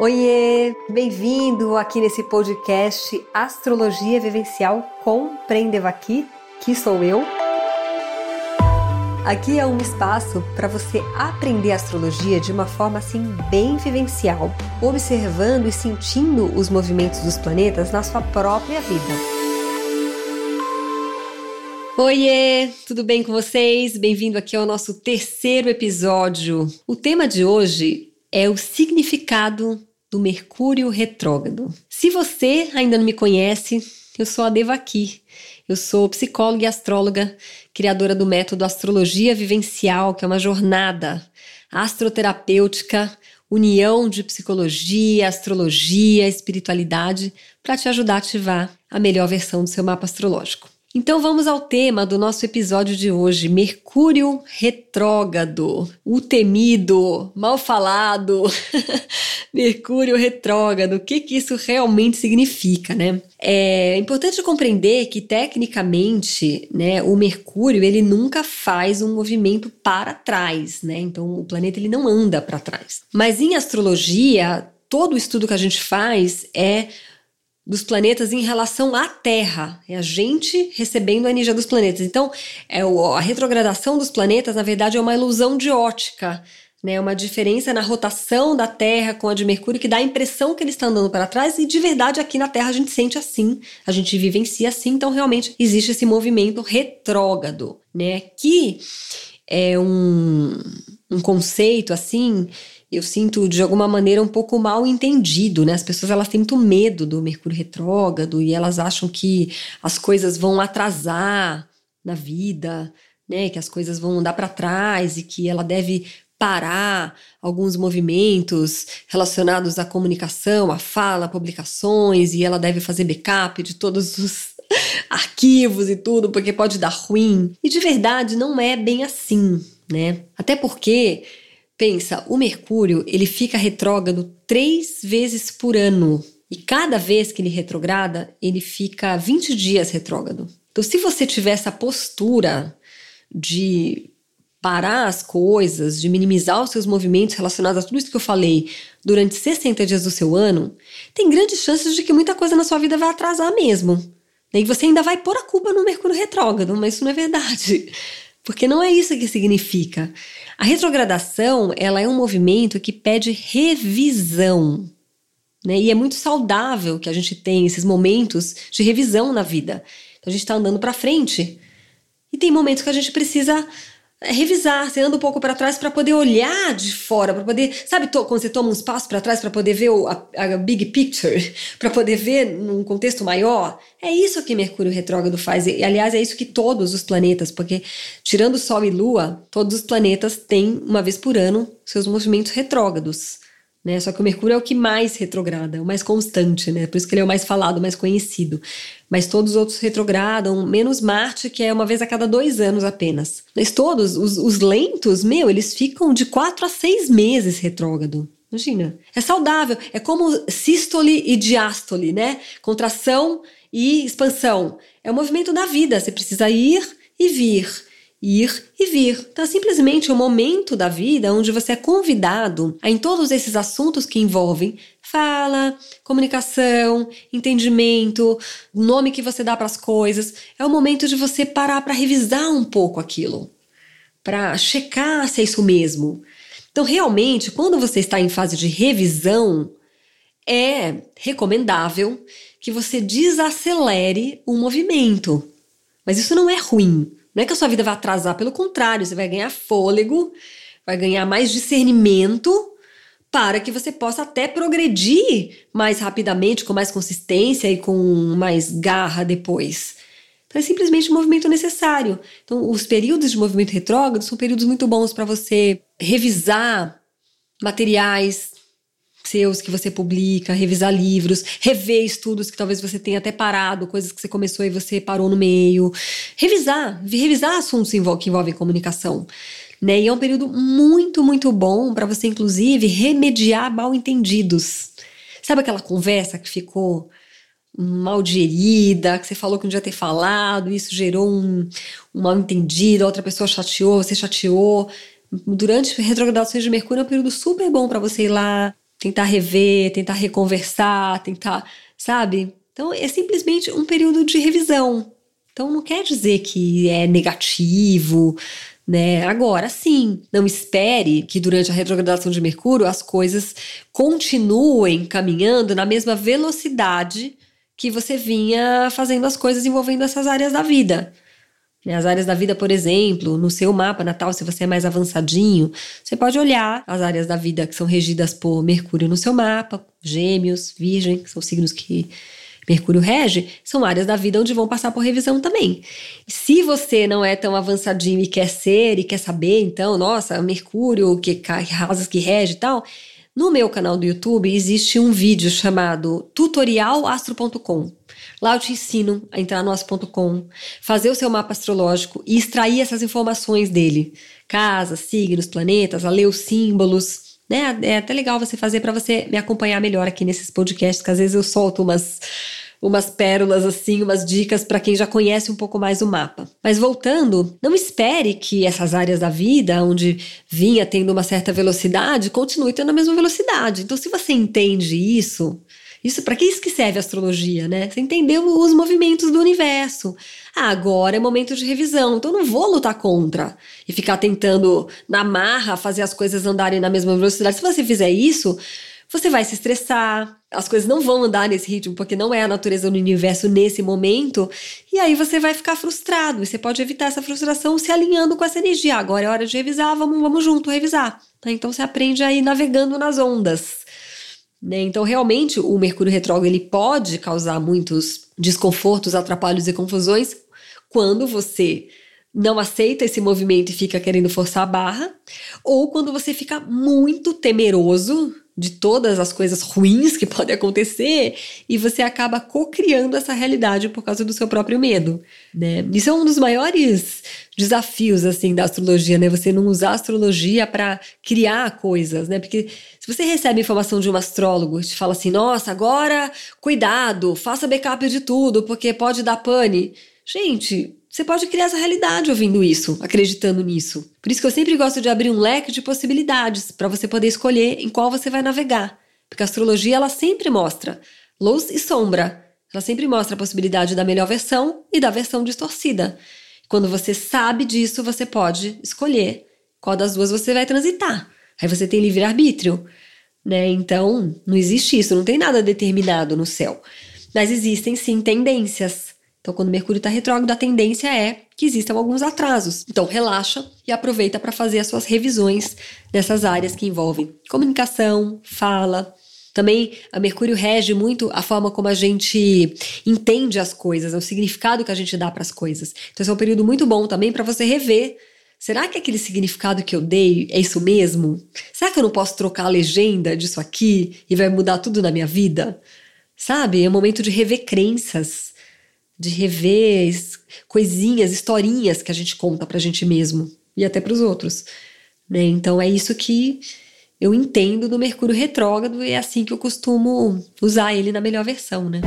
Oiê, bem-vindo aqui nesse podcast Astrologia Vivencial com Prendevaki, que sou eu. Aqui é um espaço para você aprender astrologia de uma forma assim bem vivencial, observando e sentindo os movimentos dos planetas na sua própria vida. Oiê, tudo bem com vocês? Bem-vindo aqui ao nosso terceiro episódio. O tema de hoje é o significado do Mercúrio retrógrado. Se você ainda não me conhece, eu sou a Devaki. Eu sou psicóloga e astróloga, criadora do método Astrologia Vivencial, que é uma jornada astroterapêutica, união de psicologia, astrologia, espiritualidade, para te ajudar a ativar a melhor versão do seu mapa astrológico. Então vamos ao tema do nosso episódio de hoje: Mercúrio retrógrado, o temido, mal falado. Mercúrio retrógrado, o que, que isso realmente significa, né? É importante compreender que tecnicamente, né, o Mercúrio ele nunca faz um movimento para trás, né? Então o planeta ele não anda para trás. Mas em astrologia, todo o estudo que a gente faz é dos planetas em relação à Terra. É a gente recebendo a energia dos planetas. Então, é a retrogradação dos planetas, na verdade, é uma ilusão de ótica. Né, uma diferença na rotação da Terra com a de Mercúrio que dá a impressão que ele está andando para trás e de verdade aqui na Terra a gente sente assim, a gente vivencia assim, então realmente existe esse movimento retrógrado, né, que é um, um conceito assim eu sinto de alguma maneira um pouco mal entendido, né? As pessoas elas têm muito medo do Mercúrio retrógrado e elas acham que as coisas vão atrasar na vida, né? Que as coisas vão andar para trás e que ela deve parar alguns movimentos relacionados à comunicação, à fala, publicações e ela deve fazer backup de todos os arquivos e tudo, porque pode dar ruim. E de verdade não é bem assim, né? Até porque Pensa, o Mercúrio ele fica retrógrado três vezes por ano. E cada vez que ele retrograda, ele fica 20 dias retrógrado. Então, se você tiver essa postura de parar as coisas, de minimizar os seus movimentos relacionados a tudo isso que eu falei durante 60 dias do seu ano, tem grandes chances de que muita coisa na sua vida vai atrasar mesmo. E você ainda vai pôr a culpa no Mercúrio retrógrado, mas isso não é verdade. Porque não é isso que significa. A retrogradação, ela é um movimento que pede revisão. Né? E é muito saudável que a gente tenha esses momentos de revisão na vida. Então a gente está andando para frente e tem momentos que a gente precisa revisar, você anda um pouco para trás para poder olhar de fora, para poder, sabe, to, quando você toma uns passos para trás para poder ver o, a, a, big picture, para poder ver num contexto maior. É isso que Mercúrio retrógrado faz. E, aliás, é isso que todos os planetas, porque tirando Sol e Lua, todos os planetas têm uma vez por ano seus movimentos retrógrados. Né? Só que o Mercúrio é o que mais retrograda, é o mais constante, né? Por isso que ele é o mais falado, mais conhecido. Mas todos os outros retrogradam, menos Marte, que é uma vez a cada dois anos apenas. Mas todos, os, os lentos, meu, eles ficam de quatro a seis meses retrógrado. Imagina. É saudável. É como sístole e diástole, né? Contração e expansão. É o movimento da vida. Você precisa ir e vir ir e vir. Então, é simplesmente um momento da vida onde você é convidado a, em todos esses assuntos que envolvem fala, comunicação, entendimento, o nome que você dá para as coisas, é o momento de você parar para revisar um pouco aquilo, para checar se é isso mesmo. Então, realmente, quando você está em fase de revisão, é recomendável que você desacelere o movimento. Mas isso não é ruim. Não é que a sua vida vai atrasar, pelo contrário, você vai ganhar fôlego, vai ganhar mais discernimento para que você possa até progredir mais rapidamente, com mais consistência e com mais garra depois. Então é simplesmente um movimento necessário. Então, os períodos de movimento retrógrado são períodos muito bons para você revisar materiais, seus que você publica, revisar livros, rever estudos que talvez você tenha até parado, coisas que você começou e você parou no meio. Revisar, revisar assuntos que envolvem comunicação. Né? E é um período muito, muito bom para você, inclusive, remediar mal entendidos. Sabe aquela conversa que ficou mal digerida, que você falou que não devia ter falado, isso gerou um, um mal entendido, a outra pessoa chateou, você chateou. Durante retrogradações de Mercúrio é um período super bom para você ir lá tentar rever, tentar reconversar, tentar, sabe? Então é simplesmente um período de revisão. Então não quer dizer que é negativo, né? Agora sim, não espere que durante a retrogradação de Mercúrio as coisas continuem caminhando na mesma velocidade que você vinha fazendo as coisas envolvendo essas áreas da vida. Né, as áreas da vida, por exemplo, no seu mapa natal, se você é mais avançadinho, você pode olhar as áreas da vida que são regidas por Mercúrio no seu mapa, Gêmeos, Virgem, que são signos que Mercúrio rege, são áreas da vida onde vão passar por revisão também. Se você não é tão avançadinho e quer ser e quer saber, então, nossa, Mercúrio, que rasas que rege e tal, no meu canal do YouTube existe um vídeo chamado tutorialastro.com. Lá eu te ensino a entrar no astro.com, fazer o seu mapa astrológico e extrair essas informações dele. Casas, signos, planetas, a ler os símbolos. Né? É até legal você fazer para você me acompanhar melhor aqui nesses podcasts, que às vezes eu solto umas umas pérolas assim, umas dicas para quem já conhece um pouco mais o mapa. Mas voltando, não espere que essas áreas da vida, onde vinha tendo uma certa velocidade, continue tendo a mesma velocidade. Então, se você entende isso, isso para que isso que serve a astrologia, né? Você entendeu os movimentos do universo. Ah, agora é momento de revisão, então não vou lutar contra e ficar tentando na marra fazer as coisas andarem na mesma velocidade. Se você fizer isso, você vai se estressar, as coisas não vão andar nesse ritmo, porque não é a natureza do universo nesse momento, e aí você vai ficar frustrado. E você pode evitar essa frustração se alinhando com essa energia. Agora é hora de revisar, vamos, vamos junto revisar. Tá? Então você aprende a ir navegando nas ondas. Né? Então, realmente, o Mercúrio retrógrado ele pode causar muitos desconfortos, atrapalhos e confusões quando você não aceita esse movimento e fica querendo forçar a barra, ou quando você fica muito temeroso de todas as coisas ruins que podem acontecer e você acaba co-criando essa realidade por causa do seu próprio medo, né? Isso é um dos maiores desafios assim da astrologia, né? Você não usar a astrologia para criar coisas, né? Porque se você recebe informação de um astrólogo e te fala assim: "Nossa, agora cuidado, faça backup de tudo, porque pode dar pane". Gente, você pode criar essa realidade ouvindo isso, acreditando nisso. Por isso que eu sempre gosto de abrir um leque de possibilidades para você poder escolher em qual você vai navegar. Porque a astrologia ela sempre mostra luz e sombra. Ela sempre mostra a possibilidade da melhor versão e da versão distorcida. Quando você sabe disso, você pode escolher qual das duas você vai transitar. Aí você tem livre-arbítrio, né? Então, não existe isso, não tem nada determinado no céu. Mas existem sim tendências. Então, quando Mercúrio está retrógrado, a tendência é que existam alguns atrasos. Então, relaxa e aproveita para fazer as suas revisões nessas áreas que envolvem comunicação, fala. Também a Mercúrio rege muito a forma como a gente entende as coisas, o significado que a gente dá para as coisas. Então, esse é um período muito bom também para você rever Será que aquele significado que eu dei é isso mesmo? Será que eu não posso trocar a legenda disso aqui e vai mudar tudo na minha vida? Sabe? É um momento de rever crenças de rever coisinhas, historinhas que a gente conta pra gente mesmo e até para os outros. Né? Então é isso que eu entendo do Mercúrio retrógrado e é assim que eu costumo usar ele na melhor versão, né?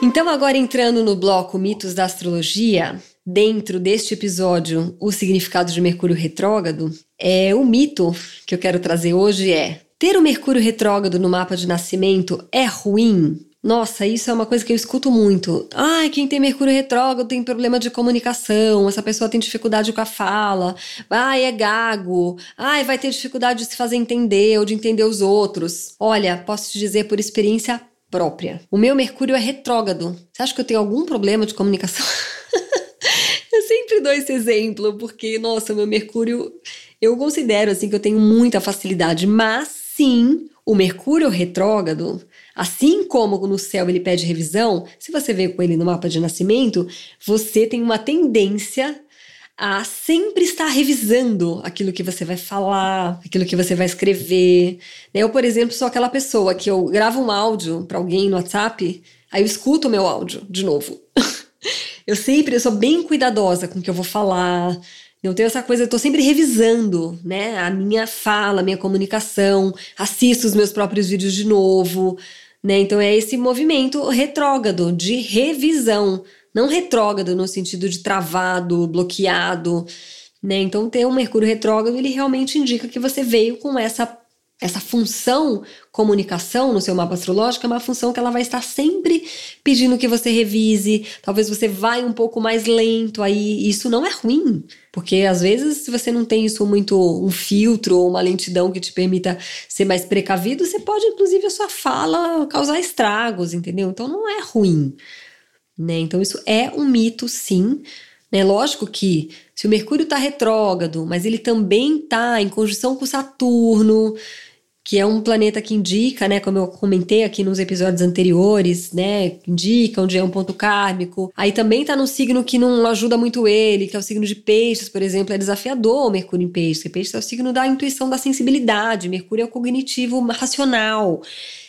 Então, agora entrando no bloco Mitos da Astrologia, dentro deste episódio, o significado de Mercúrio retrógrado, é o mito que eu quero trazer hoje é: ter o Mercúrio retrógrado no mapa de nascimento é ruim? Nossa, isso é uma coisa que eu escuto muito. Ai, quem tem Mercúrio retrógrado tem problema de comunicação, essa pessoa tem dificuldade com a fala, ai, é gago, ai, vai ter dificuldade de se fazer entender ou de entender os outros. Olha, posso te dizer por experiência própria. O meu Mercúrio é retrógrado. Você acha que eu tenho algum problema de comunicação? eu sempre dou esse exemplo, porque, nossa, meu Mercúrio, eu considero assim que eu tenho muita facilidade, mas sim, o Mercúrio retrógrado Assim como no céu ele pede revisão, se você vê com ele no mapa de nascimento, você tem uma tendência a sempre estar revisando aquilo que você vai falar, aquilo que você vai escrever. Eu, por exemplo, sou aquela pessoa que eu gravo um áudio para alguém no WhatsApp, aí eu escuto o meu áudio de novo. eu sempre, eu sou bem cuidadosa com o que eu vou falar. Eu tenho essa coisa, eu tô sempre revisando, né, a minha fala, a minha comunicação, assisto os meus próprios vídeos de novo, né? Então é esse movimento retrógrado de revisão, não retrógrado no sentido de travado, bloqueado, Né? Então, ter um Mercúrio retrógrado, ele realmente indica que você veio com essa essa função comunicação no seu mapa astrológico é uma função que ela vai estar sempre pedindo que você revise. Talvez você vai um pouco mais lento aí. Isso não é ruim, porque às vezes se você não tem isso muito um filtro ou uma lentidão que te permita ser mais precavido, você pode inclusive a sua fala causar estragos, entendeu? Então não é ruim, né? Então isso é um mito, sim. Né? Lógico que se o Mercúrio está retrógrado, mas ele também está em conjunção com Saturno, que é um planeta que indica, né, como eu comentei aqui nos episódios anteriores, né, indica onde é um ponto kármico. Aí também tá num signo que não ajuda muito ele, que é o signo de peixes, por exemplo, é desafiador o Mercúrio em peixes, porque peixes é o signo da intuição, da sensibilidade, Mercúrio é o cognitivo racional.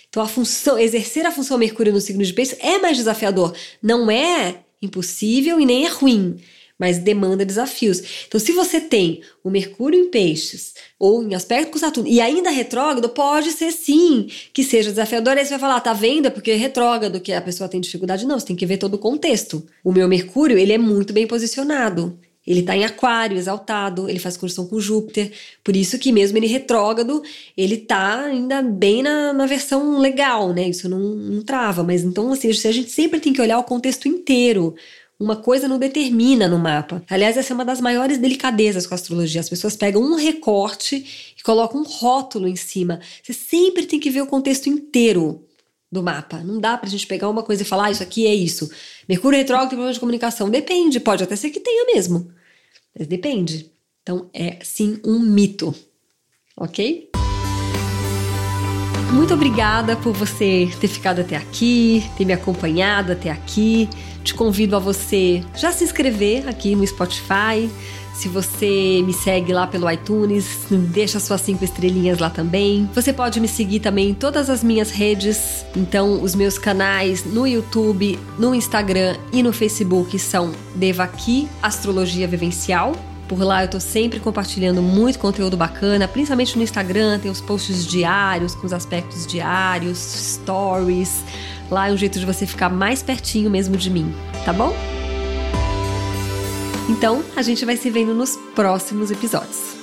Então a função, exercer a função Mercúrio no signo de peixes é mais desafiador. Não é impossível e nem é ruim mas demanda desafios. Então, se você tem o Mercúrio em Peixes ou em aspecto com Saturno e ainda retrógrado, pode ser sim que seja desafiador. Aí você vai falar, tá vendo? É porque é retrógrado que a pessoa tem dificuldade. Não, você tem que ver todo o contexto. O meu Mercúrio, ele é muito bem posicionado. Ele está em aquário, exaltado, ele faz conjunção com Júpiter, por isso que mesmo ele retrógrado, ele está ainda bem na, na versão legal, né? Isso não, não trava, mas então, assim, a gente sempre tem que olhar o contexto inteiro. Uma coisa não determina no mapa. Aliás, essa é uma das maiores delicadezas com a astrologia. As pessoas pegam um recorte e colocam um rótulo em cima. Você sempre tem que ver o contexto inteiro do mapa. Não dá pra gente pegar uma coisa e falar, ah, isso aqui é isso. Mercúrio retrógrado tem problema de comunicação. Depende, pode até ser que tenha mesmo. Mas depende. Então é sim um mito. Ok? Muito obrigada por você ter ficado até aqui, ter me acompanhado até aqui. Te convido a você já se inscrever aqui no Spotify. Se você me segue lá pelo iTunes, deixa suas cinco estrelinhas lá também. Você pode me seguir também em todas as minhas redes. Então, os meus canais no YouTube, no Instagram e no Facebook são Devaki Astrologia Vivencial. Por lá eu tô sempre compartilhando muito conteúdo bacana, principalmente no Instagram, tem os posts diários com os aspectos diários, stories. Lá é um jeito de você ficar mais pertinho mesmo de mim, tá bom? Então, a gente vai se vendo nos próximos episódios.